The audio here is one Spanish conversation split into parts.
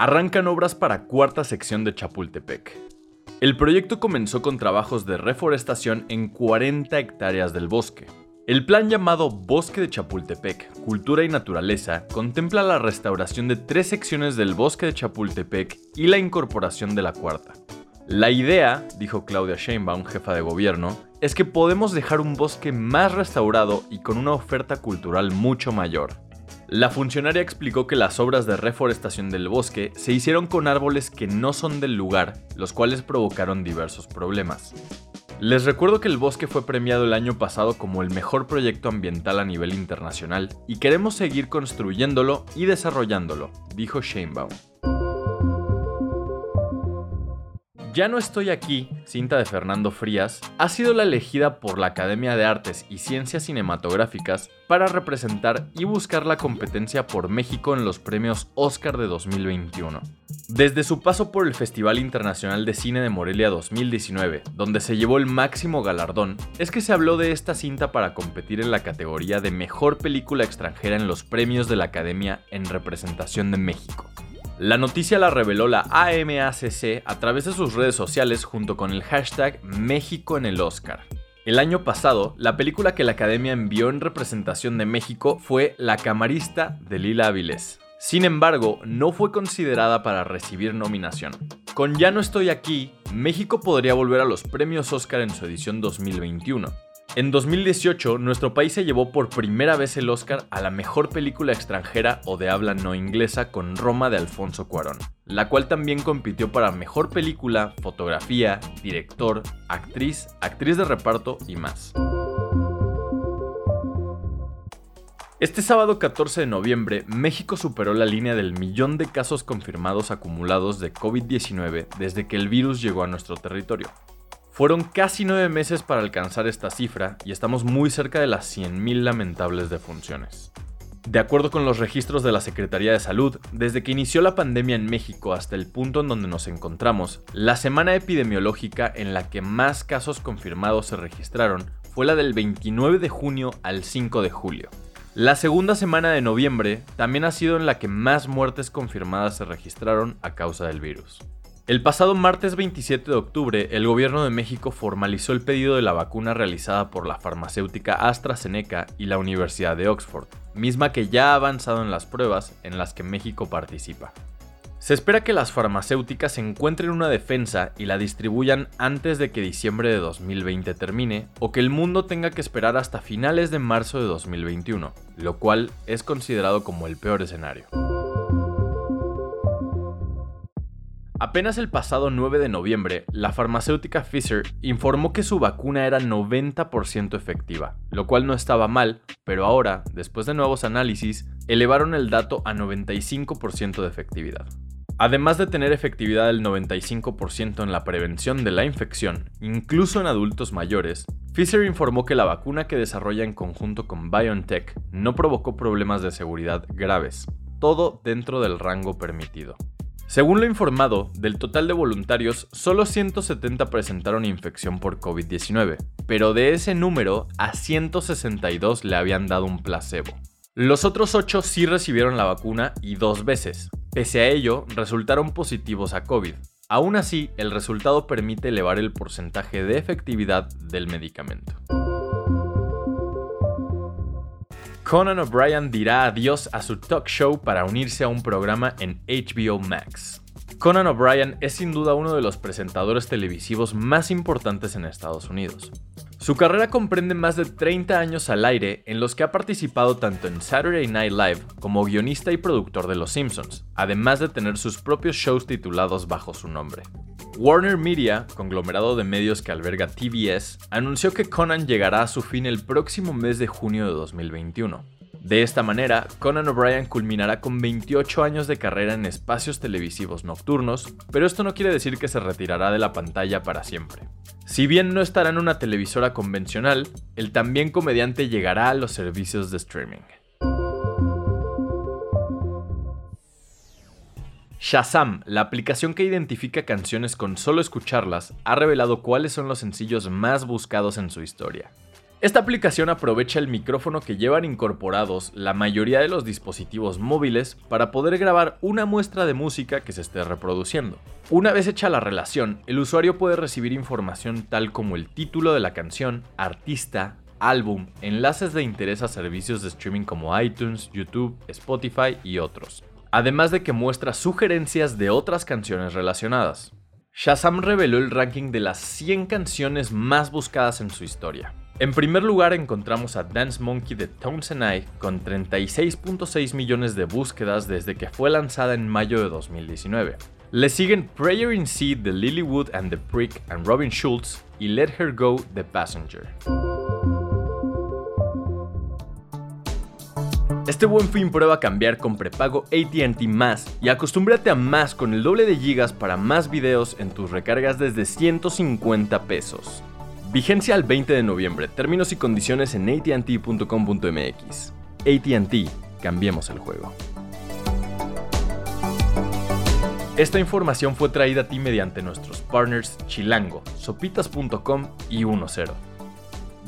arrancan obras para cuarta sección de Chapultepec. El proyecto comenzó con trabajos de reforestación en 40 hectáreas del bosque. El plan llamado Bosque de Chapultepec, Cultura y Naturaleza contempla la restauración de tres secciones del bosque de Chapultepec y la incorporación de la cuarta. La idea, dijo Claudia Sheinbaum, jefa de gobierno, es que podemos dejar un bosque más restaurado y con una oferta cultural mucho mayor. La funcionaria explicó que las obras de reforestación del bosque se hicieron con árboles que no son del lugar, los cuales provocaron diversos problemas. Les recuerdo que el bosque fue premiado el año pasado como el mejor proyecto ambiental a nivel internacional y queremos seguir construyéndolo y desarrollándolo, dijo Sheinbaum. Ya no estoy aquí, cinta de Fernando Frías, ha sido la elegida por la Academia de Artes y Ciencias Cinematográficas para representar y buscar la competencia por México en los premios Oscar de 2021. Desde su paso por el Festival Internacional de Cine de Morelia 2019, donde se llevó el máximo galardón, es que se habló de esta cinta para competir en la categoría de Mejor Película Extranjera en los premios de la Academia en representación de México. La noticia la reveló la AMACC a través de sus redes sociales junto con el hashtag México en el Oscar. El año pasado, la película que la Academia envió en representación de México fue La Camarista de Lila Avilés. Sin embargo, no fue considerada para recibir nominación. Con Ya no estoy aquí, México podría volver a los premios Oscar en su edición 2021. En 2018, nuestro país se llevó por primera vez el Oscar a la mejor película extranjera o de habla no inglesa con Roma de Alfonso Cuarón, la cual también compitió para mejor película, fotografía, director, actriz, actriz de reparto y más. Este sábado 14 de noviembre, México superó la línea del millón de casos confirmados acumulados de COVID-19 desde que el virus llegó a nuestro territorio. Fueron casi nueve meses para alcanzar esta cifra y estamos muy cerca de las 100.000 lamentables defunciones. De acuerdo con los registros de la Secretaría de Salud, desde que inició la pandemia en México hasta el punto en donde nos encontramos, la semana epidemiológica en la que más casos confirmados se registraron fue la del 29 de junio al 5 de julio. La segunda semana de noviembre también ha sido en la que más muertes confirmadas se registraron a causa del virus. El pasado martes 27 de octubre, el gobierno de México formalizó el pedido de la vacuna realizada por la farmacéutica AstraZeneca y la Universidad de Oxford, misma que ya ha avanzado en las pruebas en las que México participa. Se espera que las farmacéuticas encuentren una defensa y la distribuyan antes de que diciembre de 2020 termine o que el mundo tenga que esperar hasta finales de marzo de 2021, lo cual es considerado como el peor escenario. Apenas el pasado 9 de noviembre, la farmacéutica Pfizer informó que su vacuna era 90% efectiva, lo cual no estaba mal, pero ahora, después de nuevos análisis, elevaron el dato a 95% de efectividad. Además de tener efectividad del 95% en la prevención de la infección, incluso en adultos mayores, Pfizer informó que la vacuna que desarrolla en conjunto con BioNTech no provocó problemas de seguridad graves, todo dentro del rango permitido. Según lo informado, del total de voluntarios, solo 170 presentaron infección por COVID-19, pero de ese número, a 162 le habían dado un placebo. Los otros 8 sí recibieron la vacuna y dos veces. Pese a ello, resultaron positivos a COVID. Aún así, el resultado permite elevar el porcentaje de efectividad del medicamento. Conan O'Brien dirá adiós a su talk show para unirse a un programa en HBO Max. Conan O'Brien es sin duda uno de los presentadores televisivos más importantes en Estados Unidos. Su carrera comprende más de 30 años al aire en los que ha participado tanto en Saturday Night Live como guionista y productor de Los Simpsons, además de tener sus propios shows titulados bajo su nombre. Warner Media, conglomerado de medios que alberga TBS, anunció que Conan llegará a su fin el próximo mes de junio de 2021. De esta manera, Conan O'Brien culminará con 28 años de carrera en espacios televisivos nocturnos, pero esto no quiere decir que se retirará de la pantalla para siempre. Si bien no estará en una televisora convencional, el también comediante llegará a los servicios de streaming. Shazam, la aplicación que identifica canciones con solo escucharlas, ha revelado cuáles son los sencillos más buscados en su historia. Esta aplicación aprovecha el micrófono que llevan incorporados la mayoría de los dispositivos móviles para poder grabar una muestra de música que se esté reproduciendo. Una vez hecha la relación, el usuario puede recibir información tal como el título de la canción, artista, álbum, enlaces de interés a servicios de streaming como iTunes, YouTube, Spotify y otros. Además de que muestra sugerencias de otras canciones relacionadas. Shazam reveló el ranking de las 100 canciones más buscadas en su historia. En primer lugar encontramos a Dance Monkey de and I con 36.6 millones de búsquedas desde que fue lanzada en mayo de 2019. Le siguen Prayer in Sea de Lilywood and the Prick and Robin Schultz y Let Her Go The Passenger. Este buen fin prueba cambiar con prepago ATT más y acostúmbrate a más con el doble de gigas para más videos en tus recargas desde 150 pesos. Vigencia al 20 de noviembre. Términos y condiciones en atnt.com.mx. ATT, cambiemos el juego. Esta información fue traída a ti mediante nuestros partners Chilango, sopitas.com y 10.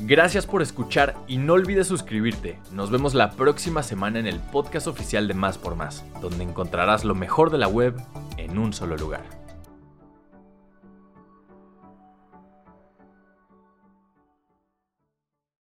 Gracias por escuchar y no olvides suscribirte. Nos vemos la próxima semana en el podcast oficial de Más por Más, donde encontrarás lo mejor de la web en un solo lugar.